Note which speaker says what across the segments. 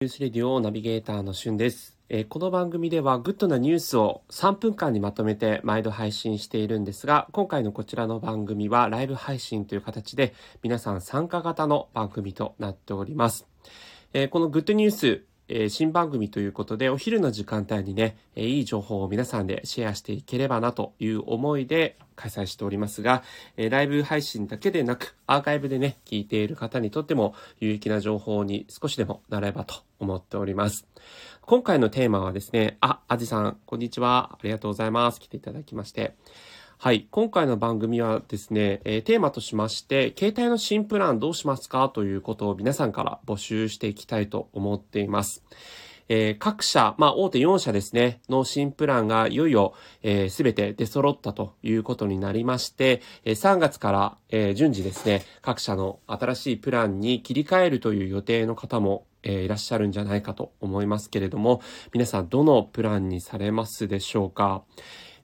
Speaker 1: News Radio ナビゲーターのしゅんです、えー、この番組ではグッドなニュースを3分間にまとめて毎度配信しているんですが、今回のこちらの番組はライブ配信という形で皆さん参加型の番組となっております。えー、この Good News え、新番組ということで、お昼の時間帯にね、え、いい情報を皆さんでシェアしていければなという思いで開催しておりますが、え、ライブ配信だけでなく、アーカイブでね、聞いている方にとっても有益な情報に少しでもなればと思っております。今回のテーマはですね、あ、あじさん、こんにちは。ありがとうございます。来ていただきまして。はい。今回の番組はですね、えー、テーマとしまして、携帯の新プランどうしますか？ということを皆さんから募集していきたいと思っています。えー、各社、まあ、大手4社ですね、の新プランがいよいよ、えー、すべて出揃ったということになりまして、えー、3月から、えー、順次ですね、各社の新しいプランに切り替えるという予定の方も、えー、いらっしゃるんじゃないかと思いますけれども、皆さんどのプランにされますでしょうか？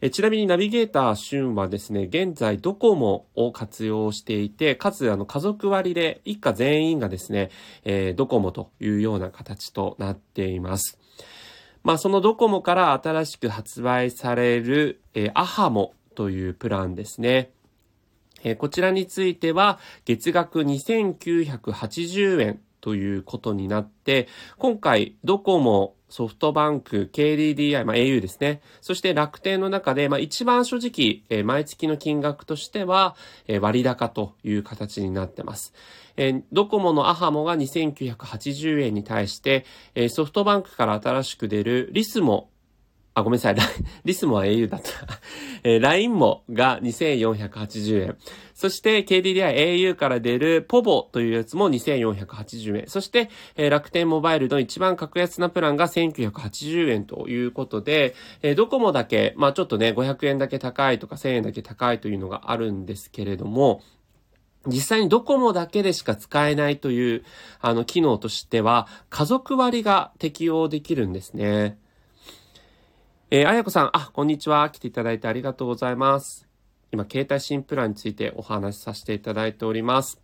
Speaker 1: えちなみにナビゲーター旬はですね、現在ドコモを活用していて、かつあの家族割で一家全員がですね、えー、ドコモというような形となっています。まあそのドコモから新しく発売される、えー、アハモというプランですね。え、こちらについては月額2980円ということになって、今回ドコモソフトバンク、KDDI、まあ、au ですね。そして楽天の中で、まあ、一番正直、えー、毎月の金額としては、えー、割高という形になってます。えー、ドコモのアハモが2980円に対して、えー、ソフトバンクから新しく出るリスモあ、ごめんなさい。リスモは au だった。えー、LINE もが2480円。そして KDDI au から出るポボというやつも2480円。そして、えー、楽天モバイルの一番格安なプランが1980円ということで、えー、ドコモだけ、まあちょっとね、500円だけ高いとか1000円だけ高いというのがあるんですけれども、実際にドコモだけでしか使えないという、あの、機能としては、家族割が適用できるんですね。えー、あやこさん、あ、こんにちは。来ていただいてありがとうございます。今、携帯新プランについてお話しさせていただいております。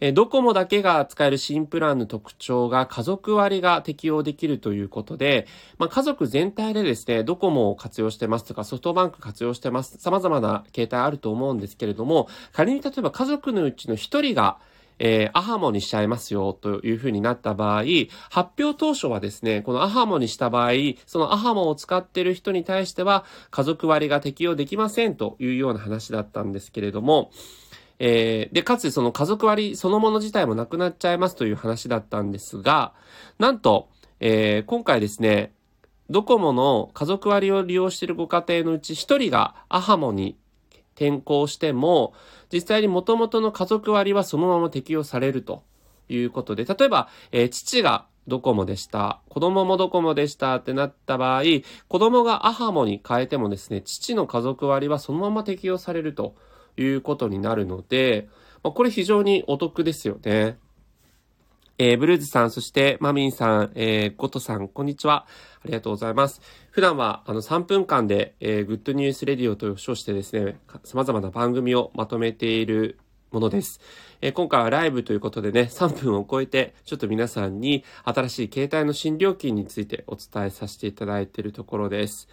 Speaker 1: えー、ドコモだけが使える新プランの特徴が家族割が適用できるということで、まあ、家族全体でですね、ドコモを活用してますとかソフトバンク活用してます。様々な携帯あると思うんですけれども、仮に例えば家族のうちの一人がえー、アハモにしちゃいますよというふうになった場合、発表当初はですね、このアハモにした場合、そのアハモを使っている人に対しては家族割が適用できませんというような話だったんですけれども、えー、で、かつその家族割そのもの自体もなくなっちゃいますという話だったんですが、なんと、えー、今回ですね、ドコモの家族割を利用しているご家庭のうち1人がアハモに転校しても、実際に元々の家族割はそのまま適用されるということで、例えば、えー、父がドコモでした。子供もドコモでしたってなった場合、子供がアハモに変えてもですね、父の家族割はそのまま適用されるということになるので、まあ、これ非常にお得ですよね。えー、ブルーズさん、そしてマミンさん、えー、ゴトさん、こんにちは。ありがとうございます。普段は、あの、3分間で、えー、 Good News Radio と称してですね、様々な番組をまとめているものです。えー、今回はライブということでね、3分を超えて、ちょっと皆さんに新しい携帯の新料金についてお伝えさせていただいているところです。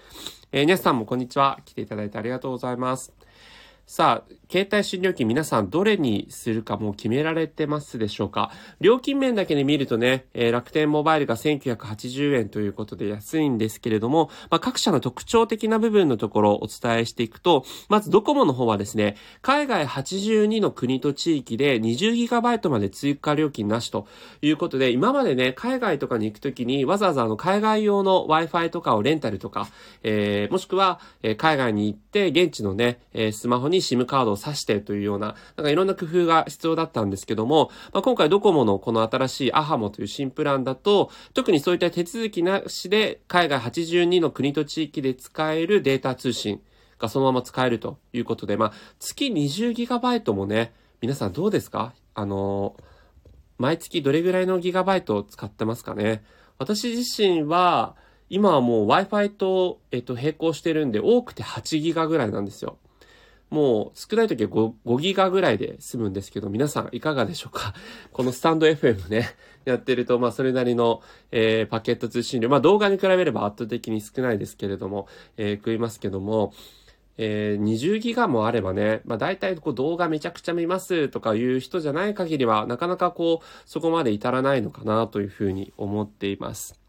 Speaker 1: えー、ニャスさんもこんにちは。来ていただいてありがとうございます。さあ、携帯新料金皆さんどれにするかもう決められてますでしょうか？料金面だけで見るとね、えー、楽天モバイルが1980円ということで安いんですけれども、まあ、各社の特徴的な部分のところをお伝えしていくと、まずドコモの方はですね、海外82の国と地域で 20GB まで追加料金なしということで、今までね、海外とかに行くときにわざわざあの海外用の Wi-Fi とかをレンタルとか、えー、もしくは、海外に行って現地のね、スマホに SIM カードを挿してというような、なんかいろんな工夫が必要だったんですけども、まあ、今回ドコモのこの新しいアハモという新プランだと、特にそういった手続きなしで海外82の国と地域で使えるデータ通信がそのまま使えるということで、まあ、月 20GB もね、皆さんどうですか？あの毎月どれぐらいのギガバイトを使ってますかね？私自身は、今はもう Wi-Fi と、えっと、並行してるんで、多くて8ギガぐらいなんですよ。もう少ない時は 5, 5ギガぐらいで済むんですけど、皆さんいかがでしょうか？このスタンド FM ね、やってると、まあそれなりの、えー、パケット通信量、まあ動画に比べれば圧倒的に少ないですけれども、えー、食いますけども、えー、20ギガもあればね、まあ大体こう動画めちゃくちゃ見ますとかいう人じゃない限りは、なかなかこう、そこまで至らないのかなというふうに思っています。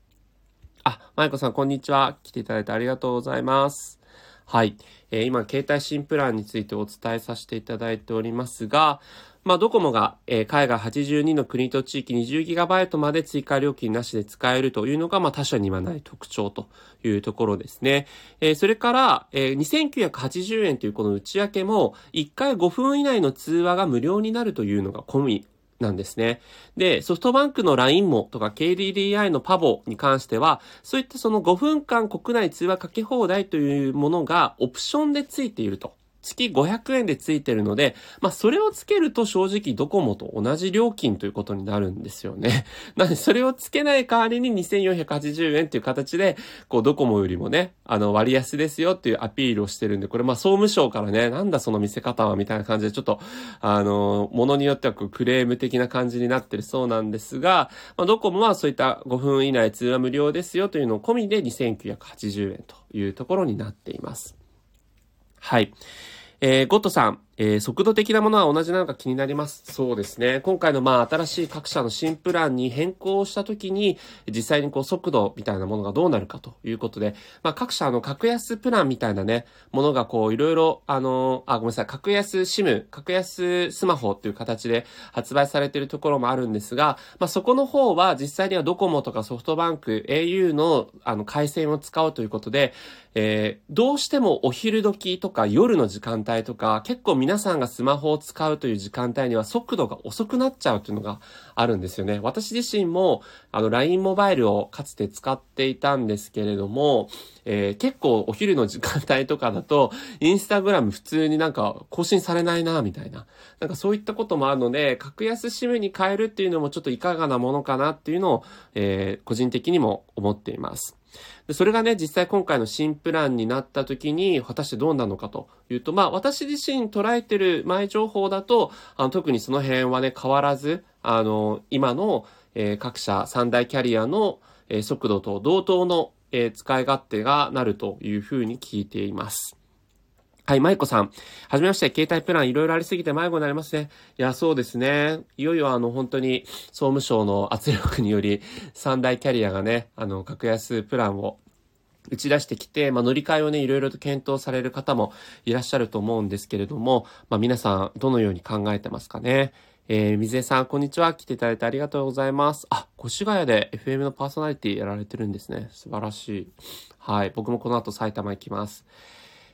Speaker 1: あ、まいこさんこんにちは。来ていただいてありがとうございます。はい。えー、今、携帯新プランについてお伝えさせていただいておりますが、まあ、ドコモが、えー、海外82の国と地域 20GB まで追加料金なしで使えるというのが、まあ、他社にはない特徴というところですね。えー、それから、えー、2980円というこの内訳も、1回5分以内の通話が無料になるというのが込みなんですね。で、ソフトバンクの LINE もとか KDDI のパボに関しては、そういったその5分間国内通話かけ放題というものがオプションでついていると。月500円でついてるので、まあ、それをつけると正直ドコモと同じ料金ということになるんですよね。なので、それをつけない代わりに2480円という形で、こう、ドコモよりもね、あの、割安ですよっていうアピールをしてるんで、これ、ま総務省からね、なんだその見せ方はみたいな感じで、ちょっと、あの、ものによってはクレーム的な感じになってるそうなんですが、まあ、ドコモはそういった5分以内通話無料ですよというのを込みで2980円というところになっています。はい。えー、ゴットさん、えー、速度的なものは同じなのか気になります。そうですね。今回のまあ新しい各社の新プランに変更したときに、実際にこう速度みたいなものがどうなるかということで、まあ各社の格安プランみたいなね、ものがこういろいろ、あの、あ、ごめんなさい、格安 SIM、格安スマホっていう形で発売されているところもあるんですが、まあそこの方は実際にはドコモとかソフトバンク、au のあの回線を使うということで、えー、どうしてもお昼時とか夜の時間帯とか、結構皆皆さんがスマホを使うという時間帯には速度が遅くなっちゃうというのがあるんですよね。私自身も、あの、LINE モバイルをかつて使っていたんですけれども、えー、結構お昼の時間帯とかだと、インスタグラム普通になんか更新されないな、みたいな。なんかそういったこともあるので、格安 SIM に変えるっていうのもちょっといかがなものかなっていうのを、えー、個人的にも思っています。でそれがね、実際今回の新プランになった時に、果たしてどうなのかというと、まあ私自身捉えてる前情報だと、あの特にその辺はね、変わらず、あの、今の、えー、各社三大キャリアの、えー、速度と同等の、えー、使い勝手がなるというふうに聞いています。はい、マイコさん。はじめまして、携帯プランいろいろありすぎて迷子になりますね。いや、そうですね。いよいよあの、本当に総務省の圧力により、三大キャリアがね、あの、格安プランを打ち出してきて、まあ、乗り換えをね、いろいろと検討される方もいらっしゃると思うんですけれども、まあ、皆さん、どのように考えてますかね。えー、水江さん、こんにちは。来ていただいてありがとうございます。あ、越谷で FM のパーソナリティやられてるんですね。素晴らしい。はい。僕もこの後埼玉行きます。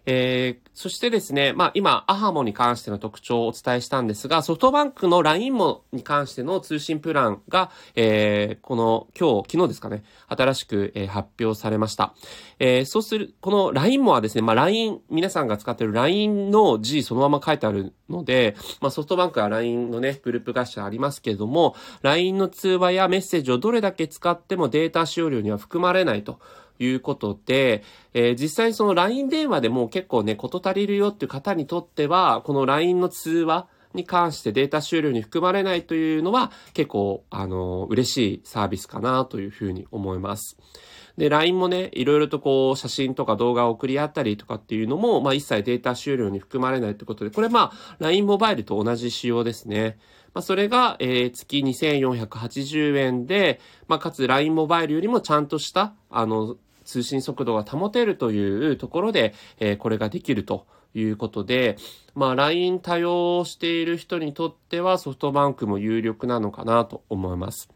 Speaker 1: えー、そしてですね、まあ今、アハモに関しての特徴をお伝えしたんですが、ソフトバンクの LINE もに関しての通信プランが、えー、この今日、昨日ですかね、新しく、えー、発表されました。えー、そうする、この LINE もはですね、まあ LINE、皆さんが使っている LINE の字そのまま書いてあるので、まあソフトバンクは LINE のね、グループ会社ありますけれども、LINE の通話やメッセージをどれだけ使ってもデータ使用量には含まれないと。いうことで、えー、実際その LINE 電話でも結構ね、こと足りるよっていう方にとっては、この LINE の通話、に関してデータ収量に含まれないというのは結構、あの、嬉しいサービスかなというふうに思います。で、LINE もね、いろいろとこう、写真とか動画を送り合ったりとかっていうのも、まあ一切データ収量に含まれないってことで、これまあ、LINE モバイルと同じ仕様ですね。まあ、それが、えー、月2480円で、まあ、かつ LINE モバイルよりもちゃんとした、あの、通信速度が保てるというところで、えー、これができるということで、まあ LINE 多用している人にとってはソフトバンクも有力なのかなと思います。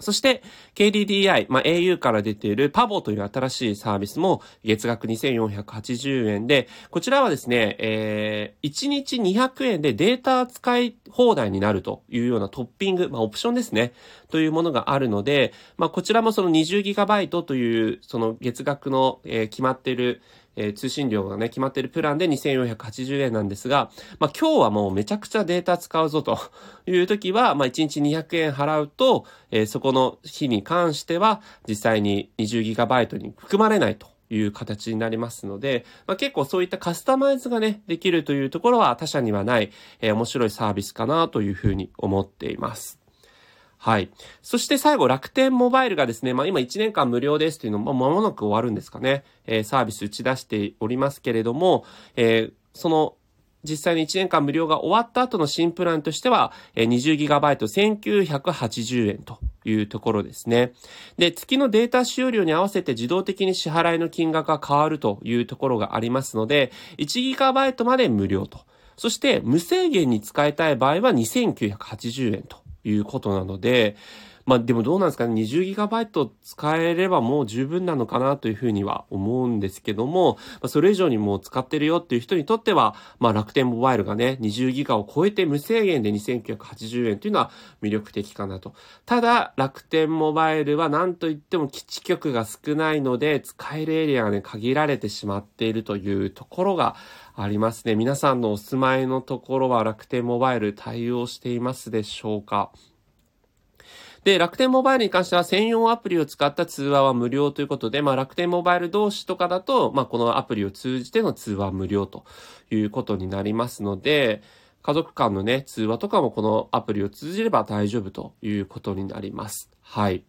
Speaker 1: そして、KDDI、まあ、au から出ているパボという新しいサービスも月額2480円で、こちらはですね、えー、1日200円でデータ使い放題になるというようなトッピング、まあ、オプションですね、というものがあるので、まあ、こちらもその 20GB という、その月額の、えー、決まっている、え、通信量がね、決まってるプランで2480円なんですが、まあ今日はもうめちゃくちゃデータ使うぞと いう時は、まあ1日200円払うと、え、そこの日に関しては実際に 20GB に含まれないという形になりますので、まあ、結構そういったカスタマイズがね、できるというところは他社にはない、えー、面白いサービスかなというふうに思っています。はい。そして最後、楽天モバイルがですね、まあ今1年間無料ですというのも間もなく終わるんですかね、えー、サービス打ち出しておりますけれども、えー、その実際に1年間無料が終わった後の新プランとしては、20GB1980 円というところですね。で、月のデータ使用量に合わせて自動的に支払いの金額が変わるというところがありますので、1GB まで無料と。そして無制限に使いたい場合は2980円ということなので、まあでもどうなんですかね、20GB 使えればもう十分なのかなというふうには思うんですけども、ま、それ以上にもう使ってるよっていう人にとっては、まあ楽天モバイルがね、20GB を超えて無制限で2980円というのは魅力的かなと。ただ、楽天モバイルは何といっても基地局が少ないので、使えるエリアがね、限られてしまっているというところがありますね。皆さんのお住まいのところは楽天モバイル対応していますでしょうか？で、楽天モバイルに関しては専用アプリを使った通話は無料ということで、まあ楽天モバイル同士とかだと、まあこのアプリを通じての通話は無料ということになりますので、家族間のね、通話とかもこのアプリを通じれば大丈夫ということになります。はい。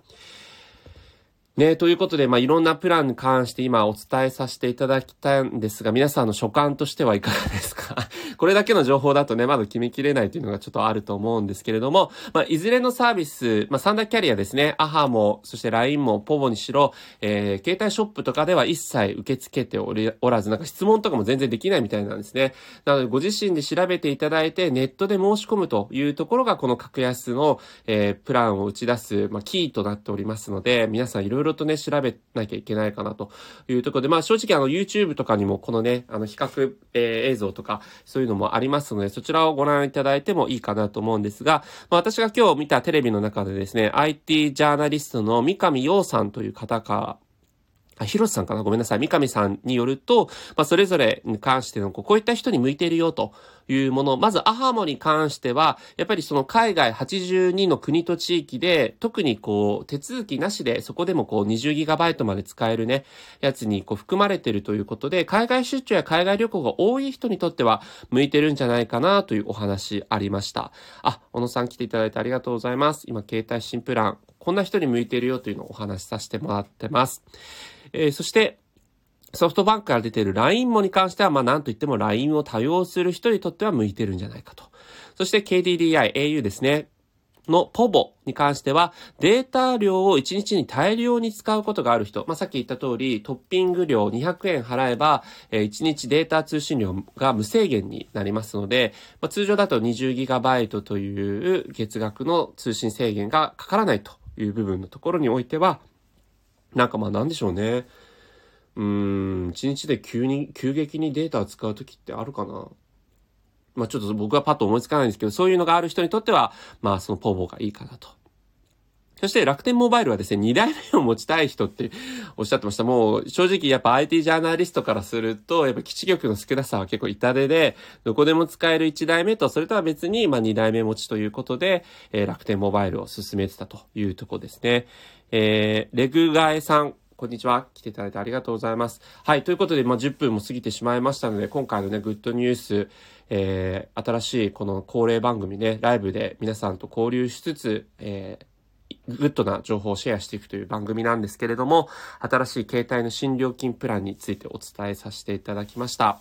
Speaker 1: ね、ということで、まあ、いろんなプランに関して今お伝えさせていただきたいんですが、皆さんの所感としてはいかがですか？これだけの情報だとね、まだ決めきれないというのがちょっとあると思うんですけれども、まあ、いずれのサービス、まあ、サンダーキャリアですね、アハも、そして LINE も、ポボにしろ、えー、携帯ショップとかでは一切受け付けており、おらず、なんか質問とかも全然できないみたいなんですね。なので、ご自身で調べていただいて、ネットで申し込むというところが、この格安の、えー、プランを打ち出す、まあ、キーとなっておりますので、皆さんいろいろろとね、調べなきゃいけないかなというところで、まあ正直あの YouTube とかにもこのね、あの比較、えー、映像とかそういうのもありますので、そちらをご覧いただいてもいいかなと思うんですが、まあ私が今日見たテレビの中でですね、IT ジャーナリストの三上洋さんという方かあ、広瀬さんかな？ごめんなさい。三上さんによると、まあ、それぞれに関しての、こういった人に向いているよというもの。まず、アハモに関しては、やっぱりその海外82の国と地域で、特にこう、手続きなしで、そこでもこう、20GB まで使えるね、やつにこう、含まれてるということで、海外出張や海外旅行が多い人にとっては、向いてるんじゃないかなというお話ありました。あ、小野さん来ていただいてありがとうございます。今、携帯新プラン、こんな人に向いてるよというのをお話しさせてもらってます。えー、そして、ソフトバンクから出ている LINE もに関しては、まあなんといっても LINE を多用する人にとっては向いてるんじゃないかと。そして KDDI、au ですね。のポボに関しては、データ量を1日に大量に使うことがある人。まあ、さっき言った通り、トッピング料200円払えば、えー、1日データ通信量が無制限になりますので、まあ、通常だと 20GB という月額の通信制限がかからないという部分のところにおいては、なんかまあなんでしょうね。うん、一日で急に、急激にデータを使うときってあるかな？まあちょっと僕はパッと思いつかないんですけど、そういうのがある人にとっては、まあそのポーボがいいかなと。そして楽天モバイルはですね、2代目を持ちたい人っておっしゃってました。もう正直やっぱ IT ジャーナリストからすると、やっぱ基地局の少なさは結構痛手で、どこでも使える1代目と、それとは別にまあ2代目持ちということで、えー、楽天モバイルを勧めてたというとこですね。えー、レグガエさん、こんにちは。来ていただいてありがとうございます。はい。ということで、まあ、10分も過ぎてしまいましたので、今回のね、 Good News、えー、新しいこの恒例番組ね、ライブで皆さんと交流しつつ、えー、グッドな情報をシェアしていくという番組なんですけれども、新しい携帯の新料金プランについてお伝えさせていただきました。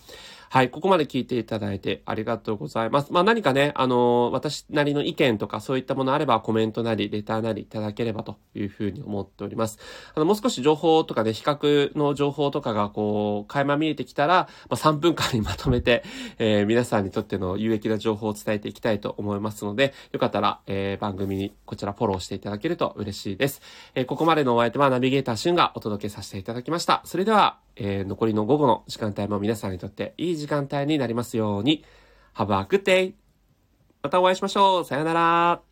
Speaker 1: はい、ここまで聞いていただいてありがとうございます。まあ何かね、あのー、私なりの意見とかそういったものあればコメントなり、レターなりいただければというふうに思っております。あの、もう少し情報とかね、比較の情報とかがこう、垣間見えてきたら、まあ、3分間にまとめて、えー、皆さんにとっての有益な情報を伝えていきたいと思いますので、よかったら、えー、番組にこちらフォローしていただけると嬉しいです。えー、ここまでのお相手はナビゲーターシュンがお届けさせていただきました。それでは、えー、残りの午後の時間帯も皆さんにとっていい時間帯になりますように。Have a good day! またお会いしましょうさよなら